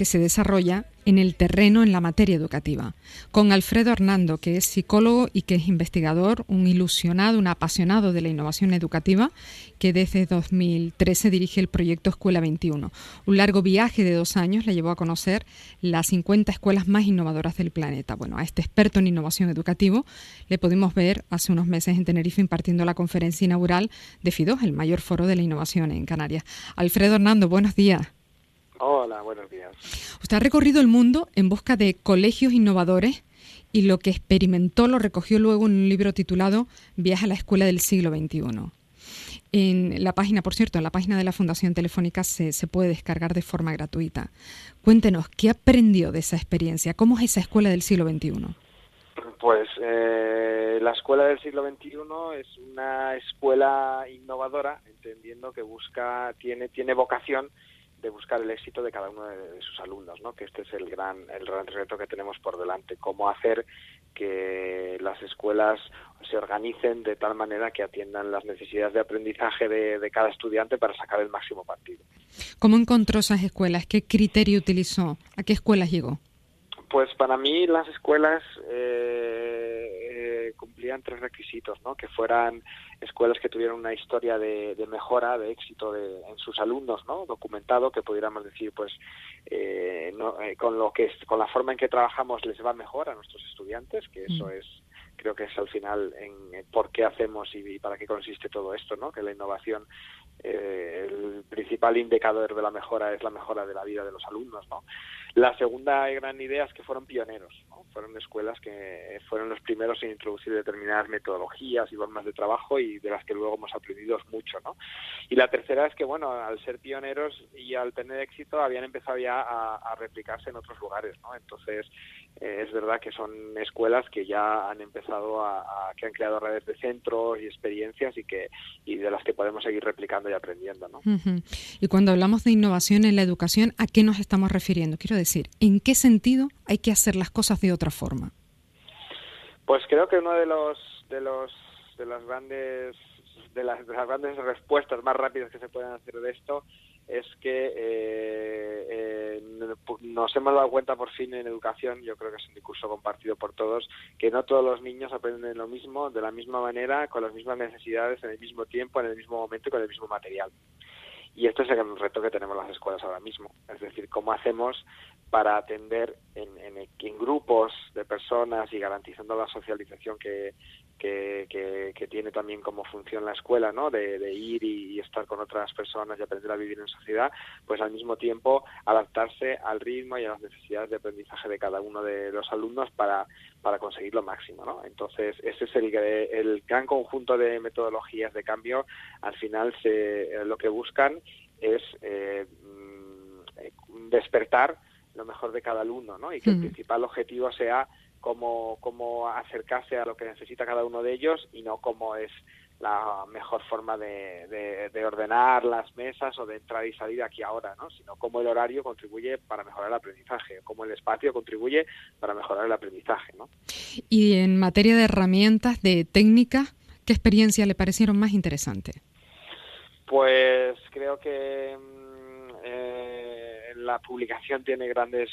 que se desarrolla en el terreno en la materia educativa, con Alfredo Hernando, que es psicólogo y que es investigador, un ilusionado, un apasionado de la innovación educativa, que desde 2013 dirige el proyecto Escuela 21. Un largo viaje de dos años le llevó a conocer las 50 escuelas más innovadoras del planeta. Bueno, a este experto en innovación educativa le pudimos ver hace unos meses en Tenerife impartiendo la conferencia inaugural de FIDO, el mayor foro de la innovación en Canarias. Alfredo Hernando, buenos días. Hola, buenos días. Usted ha recorrido el mundo en busca de colegios innovadores y lo que experimentó lo recogió luego en un libro titulado Viaje a la Escuela del Siglo XXI. En la página, por cierto, en la página de la Fundación Telefónica se, se puede descargar de forma gratuita. Cuéntenos, ¿qué aprendió de esa experiencia? ¿Cómo es esa escuela del siglo XXI? Pues eh, la escuela del siglo XXI es una escuela innovadora, entendiendo que busca, tiene, tiene vocación de buscar el éxito de cada uno de, sus alumnos, ¿no? que este es el gran, el gran reto que tenemos por delante, cómo hacer que las escuelas se organicen de tal manera que atiendan las necesidades de aprendizaje de, cada estudiante para sacar el máximo partido. ¿Cómo encontró esas escuelas? ¿Qué criterio utilizó? ¿A qué escuelas llegó? Pues para mí las escuelas eh, eh, cumplían tres requisitos, ¿no? Que fueran escuelas que tuvieran una historia de, mejora, de éxito de, en sus alumnos, ¿no? Documentado, que pudiéramos decir, pues, eh, con lo que con la forma en que trabajamos les va mejor a nuestros estudiantes, que eso mm. es creo que es al final en por qué hacemos y, para qué consiste todo esto, ¿no? Que la innovación, eh, el principal indicador de la mejora es la mejora de la vida de los alumnos, ¿no? La segunda gran idea es que fueron pioneros, ¿no? Fueron escuelas que fueron los primeros en introducir determinadas metodologías y formas de trabajo y de las que luego hemos aprendido mucho, ¿no? Y la tercera es que, bueno, al ser pioneros y al tener éxito habían empezado ya a, replicarse en otros lugares, ¿no? Entonces, eh, es verdad que son escuelas que ya han empezado a, que han creado redes de centros y experiencias y que y de las que podemos seguir replicando y aprendiendo, ¿no? Y cuando hablamos de innovación en la educación, ¿a qué nos estamos refiriendo? Quiero decir, ¿en qué sentido hay que hacer las cosas de otra forma? Pues creo que uno de los de los de las grandes de las, grandes respuestas más rápidas que se pueden hacer de esto es que eh, nos hemos dado cuenta por fin en educación, yo creo que es un discurso compartido por todos, que no todos los niños aprenden lo mismo, de la misma manera, con las mismas necesidades, en el mismo tiempo, en el mismo momento y con el mismo material. Y este es el reto que tenemos las escuelas ahora mismo. Es decir, cómo hacemos para atender en, en, grupos de personas y garantizando la socialización que, que, que, tiene también como función la escuela, ¿no? De, ir y, estar con otras personas y aprender a vivir en sociedad, pues al mismo tiempo adaptarse al ritmo y a las necesidades de aprendizaje de cada uno de los alumnos para, para conseguir lo máximo, ¿no? Entonces, ese es el, el gran conjunto de metodologías de cambio. Al final, se, lo que buscan es eh, mm, despertar lo mejor de cada alumno, ¿no? Y que el principal objetivo sea cómo, cómo acercarse a lo que necesita cada uno de ellos y no cómo es la mejor forma de, de, ordenar las mesas o de entrar y salir aquí ahora, ¿no? sino cómo el horario contribuye para mejorar el aprendizaje, cómo el espacio contribuye para mejorar el aprendizaje. ¿no? Y en materia de herramientas, de técnicas, ¿qué experiencia le parecieron más interesante? Pues creo que la publicación tiene grandes,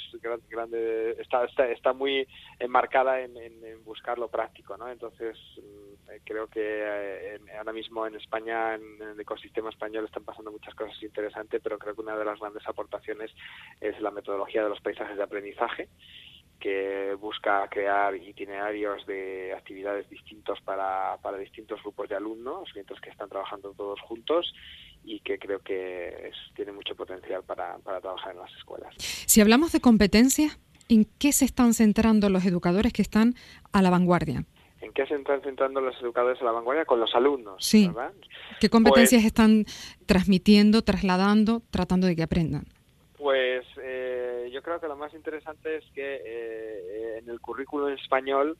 grandes está, está, muy enmarcada en, buscar lo práctico, ¿no? Entonces mm, eh, creo que eh, ahora mismo en España, en, el ecosistema español están pasando muchas cosas interesantes, pero creo que una de las grandes aportaciones es la metodología de los paisajes de aprendizaje que busca crear itinerarios de actividades distintos para, para distintos grupos de alumnos, mientras que están trabajando todos juntos y que creo que tiene mucho potencial para, para trabajar en las escuelas. Si hablamos de competencias, ¿en qué se están centrando los educadores que están a la vanguardia? ¿En qué se están centrando los educadores a la vanguardia? Con los alumnos. Sí. ¿Qué competencias pues están transmitiendo, trasladando, tratando de que aprendan? Pues eh, yo creo que lo más interesante es que eh, en el currículo en español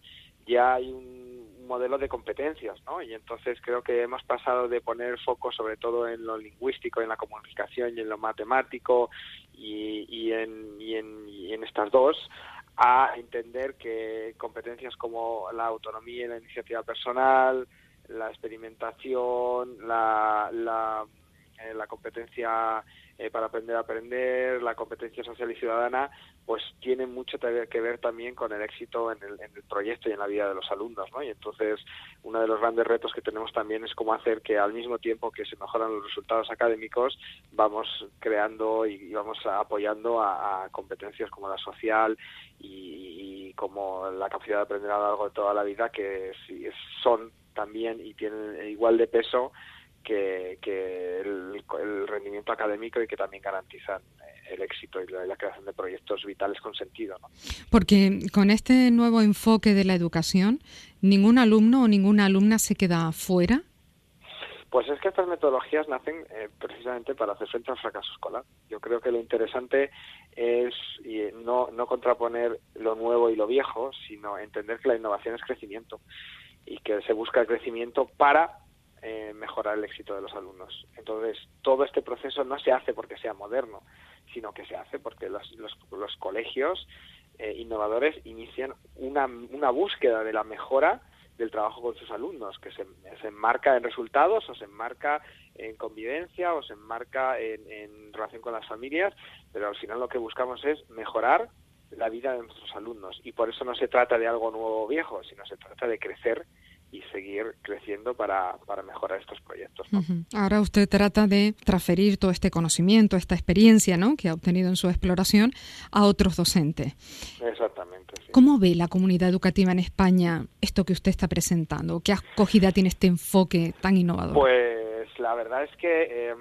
ya hay un modelo de competencias, ¿no? Y entonces creo que hemos pasado de poner foco sobre todo en lo lingüístico, en la comunicación y en lo matemático y, en, y en estas dos a entender que competencias como la autonomía y la iniciativa personal, la experimentación, la, la, eh, la competencia eh, para aprender a aprender, la competencia social y ciudadana, pues tiene mucho que ver también con el éxito en el, en el proyecto y en la vida de los alumnos, ¿no? Y entonces uno de los grandes retos que tenemos también es cómo hacer que al mismo tiempo que se mejoran los resultados académicos, vamos creando y, vamos apoyando a, competencias como la social y, como la capacidad de aprender a lo largo de toda la vida, que son también y tienen igual de peso que, el, rendimiento académico y que también garantizan eh, el éxito y la, creación de proyectos vitales con sentido. Porque con este nuevo enfoque de la educación, ¿ningún alumno o ninguna alumna se queda fuera? Pues es que estas metodologías nacen eh, precisamente para hacer frente al fracaso escolar. Yo creo que lo interesante es no, no contraponer lo nuevo y lo viejo, sino entender que la innovación es crecimiento y que se busca el crecimiento para eh, mejorar el éxito de los alumnos. Entonces, todo este proceso no se hace porque sea moderno, sino que se hace porque los, los, colegios eh, innovadores inician una, una búsqueda de la mejora del trabajo con sus alumnos, que se, enmarca en resultados o se enmarca en convivencia o se enmarca en, en relación con las familias, pero al final lo que buscamos es mejorar la vida de nuestros alumnos y por eso no se trata de algo nuevo o viejo, sino se trata de crecer y seguir creciendo para, para mejorar estos proyectos. Ahora usted trata de transferir todo este conocimiento, esta experiencia ¿no? que ha obtenido en su exploración a otros docentes. Exactamente. ¿Cómo ve la comunidad educativa en España esto que usted está presentando? ¿Qué acogida tiene este enfoque tan innovador? Pues la verdad es que em,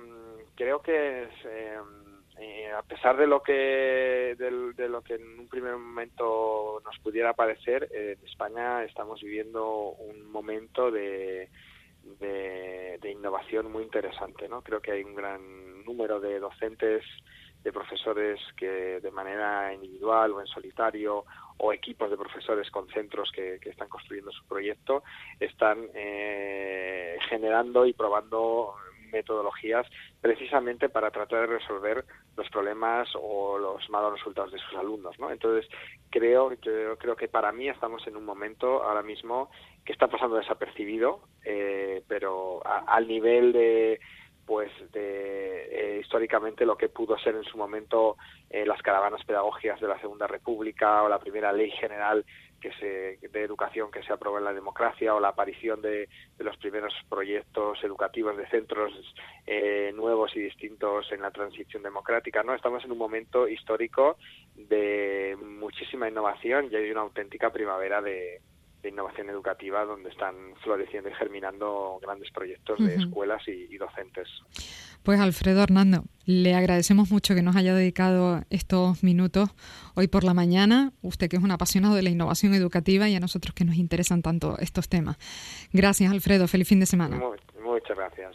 creo que es, em, eh, a pesar de lo que de, lo que en un primer momento nos pudiera parecer, en España estamos viviendo un momento de, de, innovación muy interesante. ¿no? Creo que hay un gran número de docentes, de profesores que de manera individual o en solitario o equipos de profesores con centros que, que están construyendo su proyecto están eh, generando y probando metodologías precisamente para tratar de resolver los problemas o los malos resultados de sus alumnos, ¿no? Entonces creo, yo creo que para mí estamos en un momento ahora mismo que está pasando desapercibido, eh, pero al nivel de pues de eh, históricamente lo que pudo ser en su momento eh, las caravanas pedagógicas de la Segunda República o la primera ley general que se, de educación que se aprobó en la democracia o la aparición de, los primeros proyectos educativos de centros eh, nuevos y distintos en la transición democrática. no Estamos en un momento histórico de muchísima innovación y hay una auténtica primavera de, innovación educativa donde están floreciendo y germinando grandes proyectos de escuelas y, docentes. Pues Alfredo Hernando, le agradecemos mucho que nos haya dedicado estos minutos hoy por la mañana, usted que es un apasionado de la innovación educativa y a nosotros que nos interesan tanto estos temas. Gracias Alfredo, feliz fin de semana. muchas gracias.